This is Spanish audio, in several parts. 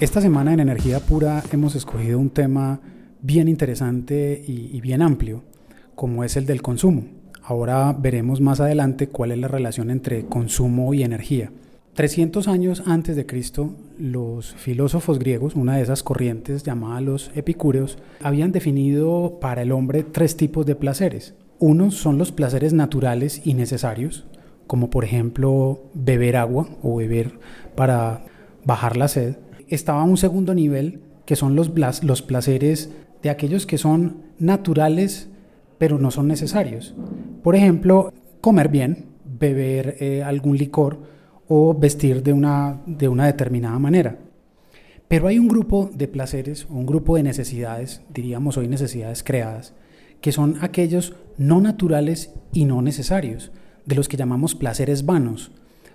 Esta semana en Energía Pura hemos escogido un tema bien interesante y, bien amplio, como es el del consumo. Ahora veremos más adelante cuál es la relación entre consumo y energía. 300 años antes de Cristo, los filósofos griegos, una de esas corrientes llamadas los epicúreos, habían definido para el hombre tres tipos de placeres. Unos son los placeres naturales y necesarios, como por ejemplo beber agua o beber para bajar la sed estaba un segundo nivel, que son los, los placeres de aquellos que son naturales, pero no son necesarios. Por ejemplo, comer bien, beber eh, algún licor o vestir de una, de una determinada manera. Pero hay un grupo de placeres, un grupo de necesidades, diríamos hoy necesidades creadas, que son aquellos no naturales y no necesarios, de los que llamamos placeres vanos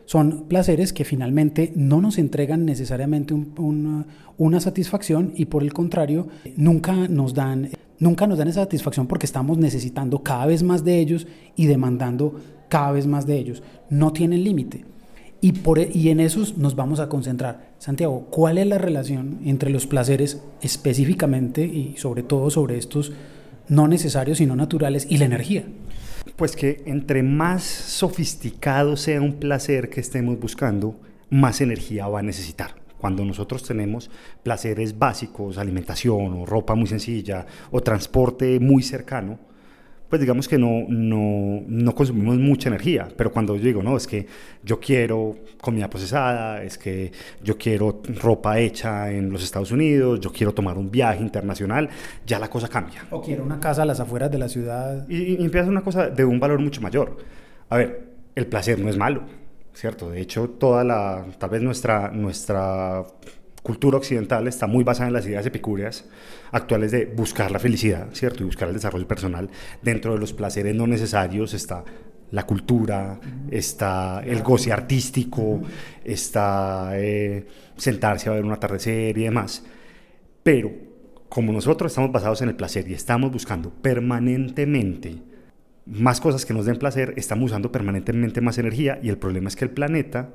son placeres que finalmente no nos entregan necesariamente una satisfacción y por el contrario nunca nos dan nunca nos dan esa satisfacción porque estamos necesitando cada vez más de ellos y demandando cada vez más de ellos. No tienen límite. Y, por, e, y en esos nos vamos a concentrar. Santiago, ¿cuál es la relación entre los placeres específicamente y sobre todo sobre estos no necesarios y no naturales y la energía? Pues que entre más sofisticado sea un placer que estemos buscando, más energía va a necesitar. Cuando nosotros tenemos placeres básicos, alimentación o ropa muy sencilla o transporte muy cercano, pues digamos que no, no, no, consumimos mucha energía, pero cuando yo digo, no, es que yo quiero comida procesada, es que yo quiero ropa hecha en los Estados Unidos, yo quiero tomar un viaje internacional, ya la cosa cambia. O quiero una casa a las afueras de la ciudad. Y, y empieza una cosa de un valor mucho mayor. A ver, el placer no es malo, ¿cierto? De hecho, toda la, tal vez nuestra, nuestra cultura occidental está muy basada en las ideas epicúreas actuales de buscar la felicidad, ¿cierto? Y buscar el desarrollo personal. Dentro de los placeres no necesarios está la cultura, está el goce artístico, está eh, sentarse a ver un atardecer y demás. Pero como nosotros estamos basados en el placer y estamos buscando permanentemente más cosas que nos den placer, estamos usando permanentemente más energía y el problema es que el planeta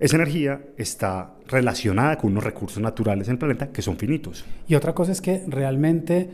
esa energía está relacionada con unos recursos naturales en el planeta que son finitos. Y otra cosa es que realmente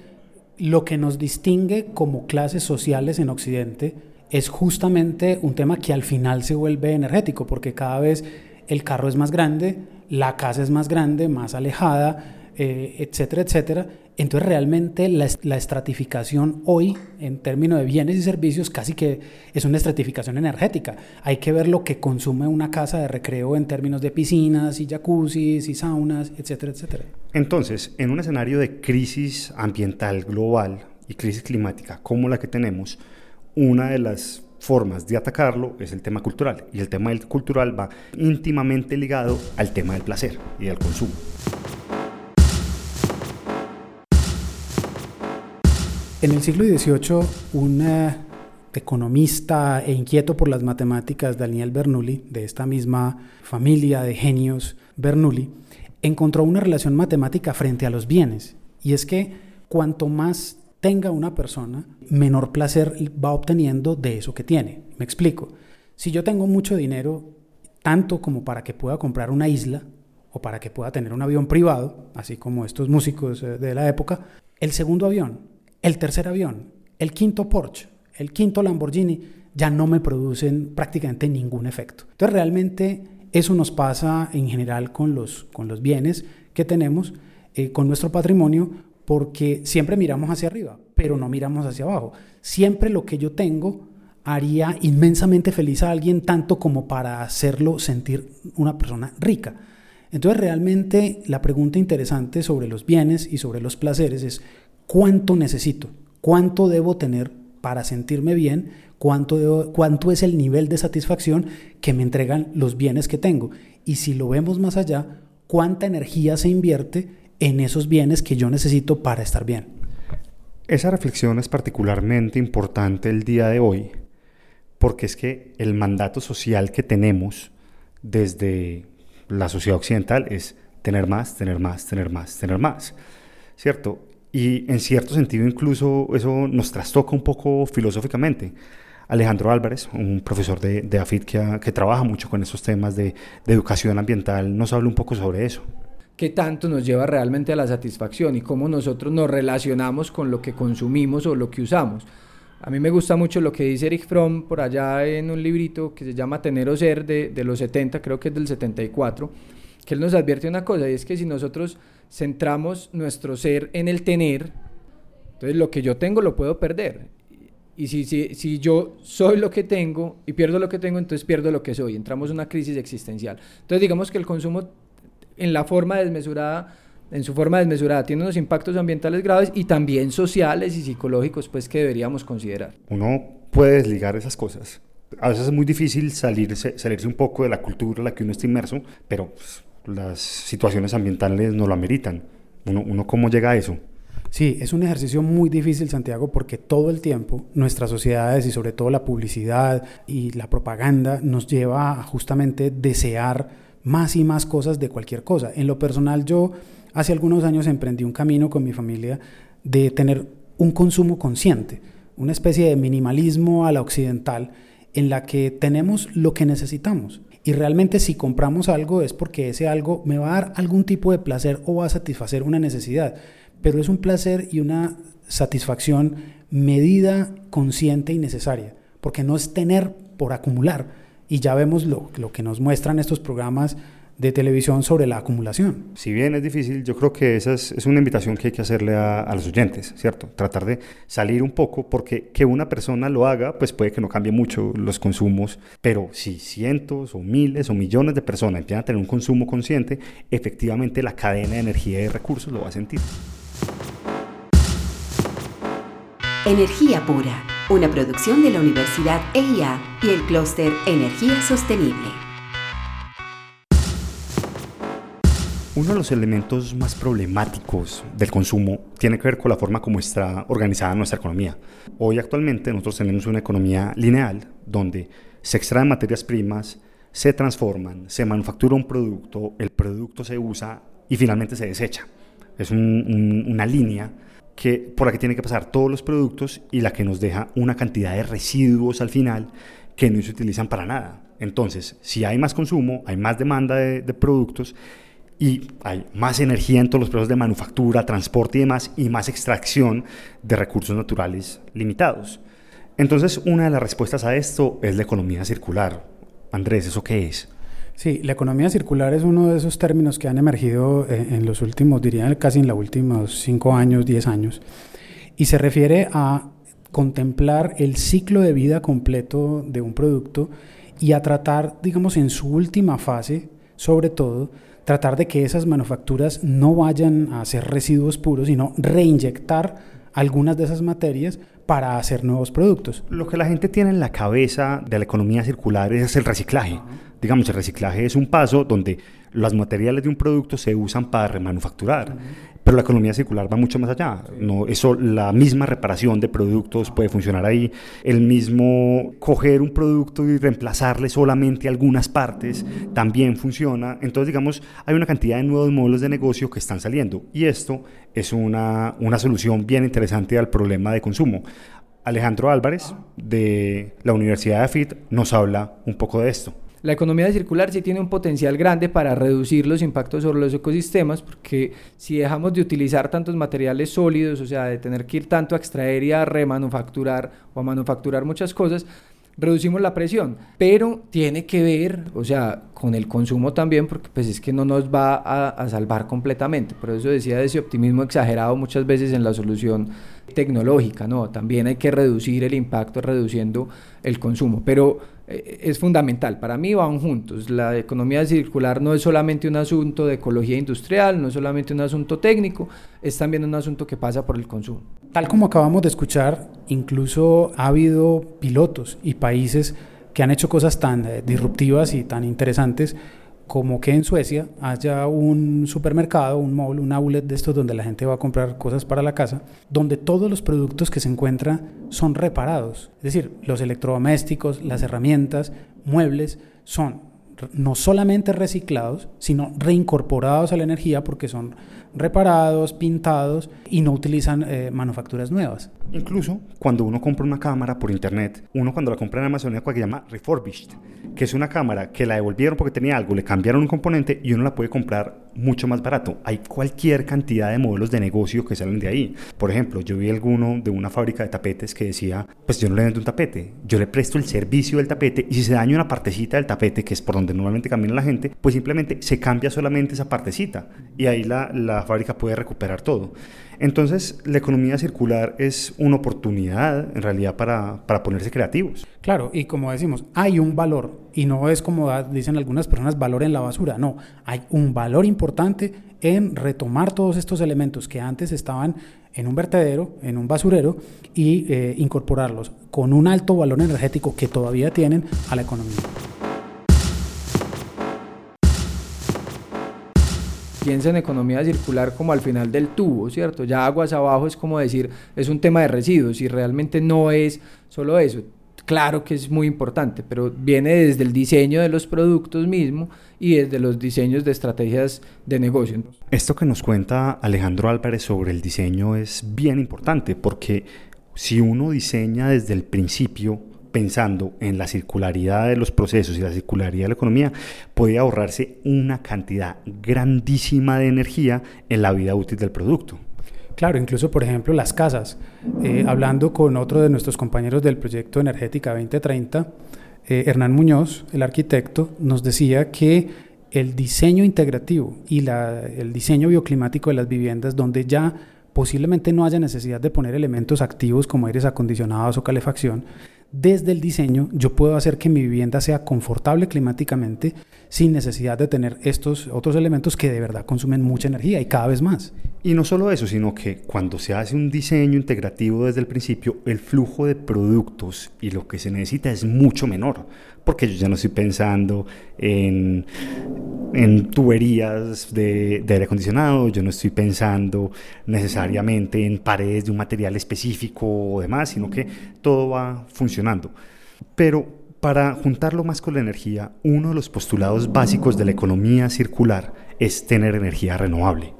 lo que nos distingue como clases sociales en Occidente es justamente un tema que al final se vuelve energético, porque cada vez el carro es más grande, la casa es más grande, más alejada, eh, etcétera, etcétera. Entonces realmente la, estratificación hoy en términos de bienes y servicios casi que es una estratificación energética. Hay que ver lo que consume una casa de recreo en términos de piscinas y jacuzzis y saunas, etcétera, etcétera. Entonces, en un escenario de crisis ambiental global y crisis climática como la que tenemos, una de las formas de atacarlo es el tema cultural y el tema cultural va íntimamente ligado al tema del placer y del consumo. En el siglo XVIII, un eh, economista e inquieto por las matemáticas, Daniel Bernoulli, de esta misma familia de genios Bernoulli, encontró una relación matemática frente a los bienes. Y es que cuanto más tenga una persona, menor placer va obteniendo de eso que tiene. Me explico. Si yo tengo mucho dinero, tanto como para que pueda comprar una isla o para que pueda tener un avión privado, así como estos músicos eh, de la época, el segundo avión el tercer avión, el quinto Porsche, el quinto Lamborghini, ya no me producen prácticamente ningún efecto. Entonces realmente eso nos pasa en general con los, con los bienes que tenemos, eh, con nuestro patrimonio, porque siempre miramos hacia arriba, pero no miramos hacia abajo. Siempre lo que yo tengo haría inmensamente feliz a alguien, tanto como para hacerlo sentir una persona rica. Entonces realmente la pregunta interesante sobre los bienes y sobre los placeres es cuánto necesito, cuánto debo tener para sentirme bien, cuánto, cuánto es el nivel de satisfacción que me entregan los bienes que tengo. Y si lo vemos más allá, cuánta energía se invierte en esos bienes que yo necesito para estar bien. Esa reflexión es particularmente importante el día de hoy, porque es que el mandato social que tenemos desde la sociedad occidental es tener más, tener más, tener más, tener más, ¿cierto? Y en cierto sentido incluso eso nos trastoca un poco filosóficamente. Alejandro Álvarez, un profesor de, de AFIT que, que, trabaja mucho con esos temas de, de educación ambiental, nos habla un poco sobre eso qué tanto nos lleva realmente a la satisfacción y cómo nosotros nos relacionamos con lo que consumimos o lo que usamos. A mí me gusta mucho lo que dice Eric Fromm por allá en un librito que se llama Tener o Ser de, de los 70, creo que es del 74, que él nos advierte una cosa y es que si nosotros centramos nuestro ser en el tener, entonces lo que yo tengo lo puedo perder. Y si, si, si yo soy lo que tengo y pierdo lo que tengo, entonces pierdo lo que soy. Entramos en una crisis existencial. Entonces digamos que el consumo en la forma desmesurada, en su forma desmesurada, tiene unos impactos ambientales graves y también sociales y psicológicos, pues que deberíamos considerar. Uno puede desligar esas cosas. A veces es muy difícil salirse, salirse un poco de la cultura en la que uno está inmerso, pero pues, las situaciones ambientales no lo ameritan. Uno, uno cómo llega a eso. Sí, es un ejercicio muy difícil, Santiago, porque todo el tiempo nuestras sociedades y sobre todo la publicidad y la propaganda nos lleva a justamente desear más y más cosas de cualquier cosa. En lo personal, yo hace algunos años emprendí un camino con mi familia de tener un consumo consciente, una especie de minimalismo a la occidental en la que tenemos lo que necesitamos. Y realmente si compramos algo es porque ese algo me va a dar algún tipo de placer o va a satisfacer una necesidad. Pero es un placer y una satisfacción medida, consciente y necesaria. Porque no es tener por acumular, y ya vemos lo, lo que nos muestran estos programas de televisión sobre la acumulación. Si bien es difícil, yo creo que esa es, es una invitación que hay que hacerle a, a, los oyentes, ¿cierto? Tratar de salir un poco, porque que una persona lo haga, pues puede que no cambie mucho los consumos, pero si cientos o miles o millones de personas empiezan a tener un consumo consciente, efectivamente la cadena de energía y de recursos lo va a sentir. Energía pura una producción de la Universidad EIA y el clúster Energía Sostenible. Uno de los elementos más problemáticos del consumo tiene que ver con la forma como está organizada nuestra economía. Hoy actualmente nosotros tenemos una economía lineal donde se extraen materias primas, se transforman, se manufactura un producto, el producto se usa y finalmente se desecha. Es un, un, una línea que, por la que tienen que pasar todos los productos y la que nos deja una cantidad de residuos al final que no se utilizan para nada. Entonces, si hay más consumo, hay más demanda de, de productos y hay más energía en todos los procesos de manufactura, transporte y demás, y más extracción de recursos naturales limitados. Entonces, una de las respuestas a esto es la economía circular. Andrés, ¿eso qué es? Sí, la economía circular es uno de esos términos que han emergido eh, en los últimos, diría casi en los últimos 5 años, 10 años, y se refiere a contemplar el ciclo de vida completo de un producto y a tratar, digamos, en su última fase, sobre todo, tratar de que esas manufacturas no vayan a ser residuos puros, sino reinyectar algunas de esas materias para hacer nuevos productos. Lo que la gente tiene en la cabeza de la economía circular es el reciclaje. Digamos, el reciclaje es un paso donde los materiales de un producto se usan para remanufacturar. Pero la economía circular va mucho más allá. No, eso, la misma reparación de productos puede funcionar ahí. El mismo coger un producto y reemplazarle solamente algunas partes también funciona. Entonces, digamos, hay una cantidad de nuevos modelos de negocio que están saliendo. Y esto es una, una solución bien interesante al problema de consumo. Alejandro Álvarez, de la Universidad de AFIT, nos habla un poco de esto la economía circular sí tiene un potencial grande para reducir los impactos sobre los ecosistemas, porque si dejamos de utilizar tantos materiales sólidos, o sea, de tener que ir tanto a extraer y a remanufacturar o a manufacturar muchas cosas, reducimos la presión, pero tiene que ver, o sea, con el consumo también, porque pues es que no nos va a, a, salvar completamente. Por eso decía de ese optimismo exagerado muchas veces en la solución tecnológica, ¿no? También hay que reducir el impacto reduciendo el consumo, pero es fundamental. Para mí van juntos. La economía circular no es solamente un asunto de ecología industrial, no es solamente un asunto técnico, es también un asunto que pasa por el consumo. Tal como acabamos de escuchar, incluso ha habido pilotos y países que han hecho cosas tan eh, disruptivas y tan interesantes como que en Suecia haya un supermercado, un mall, un outlet de estos donde la gente va a comprar cosas para la casa, donde todos los productos que se encuentran son reparados. Es decir, los electrodomésticos, las herramientas, muebles, son no solamente reciclados, sino reincorporados a la energía porque son reparados, pintados y no utilizan eh, manufacturas nuevas. Incluso cuando uno compra una cámara por internet, uno cuando la compra en Amazon es que se llama refurbished, que es una cámara que la devolvieron porque tenía algo, le cambiaron un componente y uno la puede comprar mucho más barato. Hay cualquier cantidad de modelos de negocio que salen de ahí. Por ejemplo, yo vi alguno de una fábrica de tapetes que decía, pues yo no le vendo un tapete, yo le presto el servicio del tapete y si se daña una partecita del tapete, que es por donde normalmente camina la gente, pues simplemente se cambia solamente esa partecita y ahí la, la fábrica puede recuperar todo. Entonces, la economía circular es una oportunidad en realidad para, para, ponerse creativos. Claro, y como decimos, hay un valor, y no es como dicen algunas personas, valor en la basura, no, hay un valor importante en retomar todos estos elementos que antes estaban en un vertedero, en un basurero, y eh, incorporarlos con un alto valor energético que todavía tienen a la economía. Piensa en economía circular como al final del tubo, ¿cierto? Ya aguas abajo es como decir, es un tema de residuos y realmente no es solo eso. Claro que es muy importante, pero viene desde el diseño de los productos mismos y desde los diseños de estrategias de negocio. Esto que nos cuenta Alejandro Álvarez sobre el diseño es bien importante porque si uno diseña desde el principio, pensando en la circularidad de los procesos y la circularidad de la economía, puede ahorrarse una cantidad grandísima de energía en la vida útil del producto. Claro, incluso por ejemplo las casas. Eh, hablando con otro de nuestros compañeros del proyecto Energética 2030, eh, Hernán Muñoz, el arquitecto, nos decía que el diseño integrativo y el diseño bioclimático de las viviendas, donde ya posiblemente no haya necesidad de poner elementos activos como aires acondicionados o calefacción, desde el diseño yo puedo hacer que mi vivienda sea confortable climáticamente sin necesidad de tener estos otros elementos que de verdad consumen mucha energía y cada vez más. Y no solo eso, sino que cuando se hace un diseño integrativo desde el principio, el flujo de productos y lo que se necesita es mucho menor, porque yo ya no estoy pensando en, en tuberías de, de aire acondicionado, yo no estoy pensando necesariamente en paredes de un material específico o demás, sino que todo va funcionando. Pero para juntarlo más con la energía, uno de los postulados básicos de la economía circular es tener energía renovable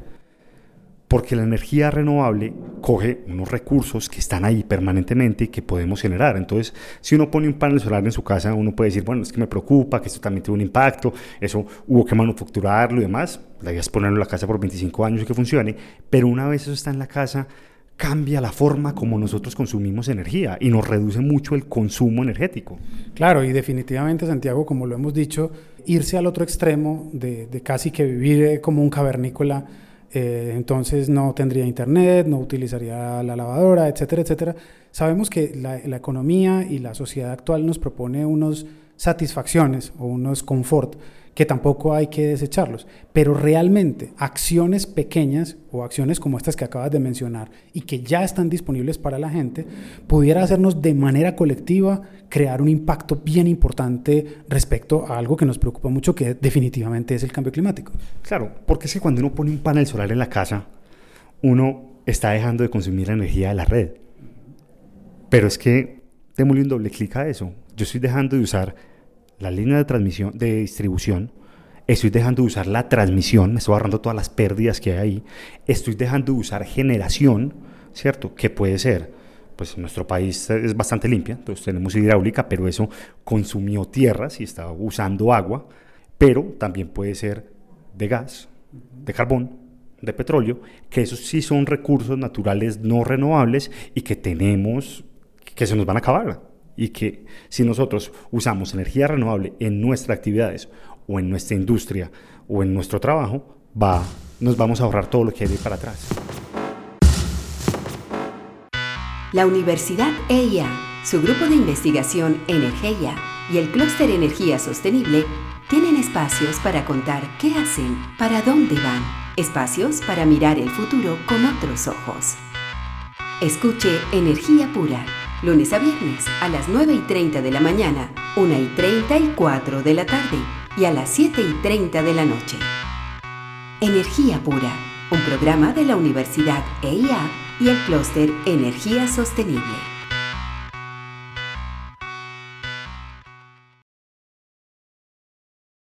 porque la energía renovable coge unos recursos que están ahí permanentemente que podemos generar. Entonces, si uno pone un panel solar en su casa, uno puede decir, bueno, es que me preocupa, que esto también tiene un impacto, eso hubo que manufacturarlo y demás. La idea es ponerlo en la casa por 25 años y que funcione, pero una vez eso está en la casa, cambia la forma como nosotros consumimos energía y nos reduce mucho el consumo energético. Claro, y definitivamente, Santiago, como lo hemos dicho, irse al otro extremo de, casi que vivir eh, como un cavernícola eh, entonces no tendría internet, no utilizaría la lavadora, etcétera, etcétera. Sabemos que la, la economía y la sociedad actual nos propone unos satisfacciones o unos confort que tampoco hay que desecharlos, pero realmente acciones pequeñas o acciones como estas que acabas de mencionar y que ya están disponibles para la gente, pudiera hacernos de manera colectiva crear un impacto bien importante respecto a algo que nos preocupa mucho, que definitivamente es el cambio climático. Claro, porque es que cuando uno pone un panel solar en la casa, uno está dejando de consumir la energía de la red. Pero es que démosle un doble clic a eso. Yo estoy dejando de usar la línea de transmisión, de distribución, estoy dejando de usar la transmisión, me estoy ahorrando todas las pérdidas que hay ahí, estoy dejando de usar generación, ¿cierto? Que puede ser, pues nuestro país es bastante limpia, entonces tenemos hidráulica, pero eso consumió tierras y estaba usando agua, pero también puede ser de gas, de carbón, de petróleo, que esos sí son recursos naturales no renovables y que tenemos, que se nos van a acabar y que si nosotros usamos energía renovable en nuestras actividades o en nuestra industria o en nuestro trabajo, va, nos vamos a ahorrar todo lo que hay para atrás. La Universidad EIA, su grupo de investigación Energía y el Clúster Energía Sostenible tienen espacios para contar qué hacen, para dónde van, espacios para mirar el futuro con otros ojos. Escuche Energía Pura lunes a viernes a las 9 y 30 de la mañana, 1 y 34 de la tarde, y a las 7 y 30 de la noche. Energía Pura, un programa de la Universidad EIA y el Clúster Energía Sostenible.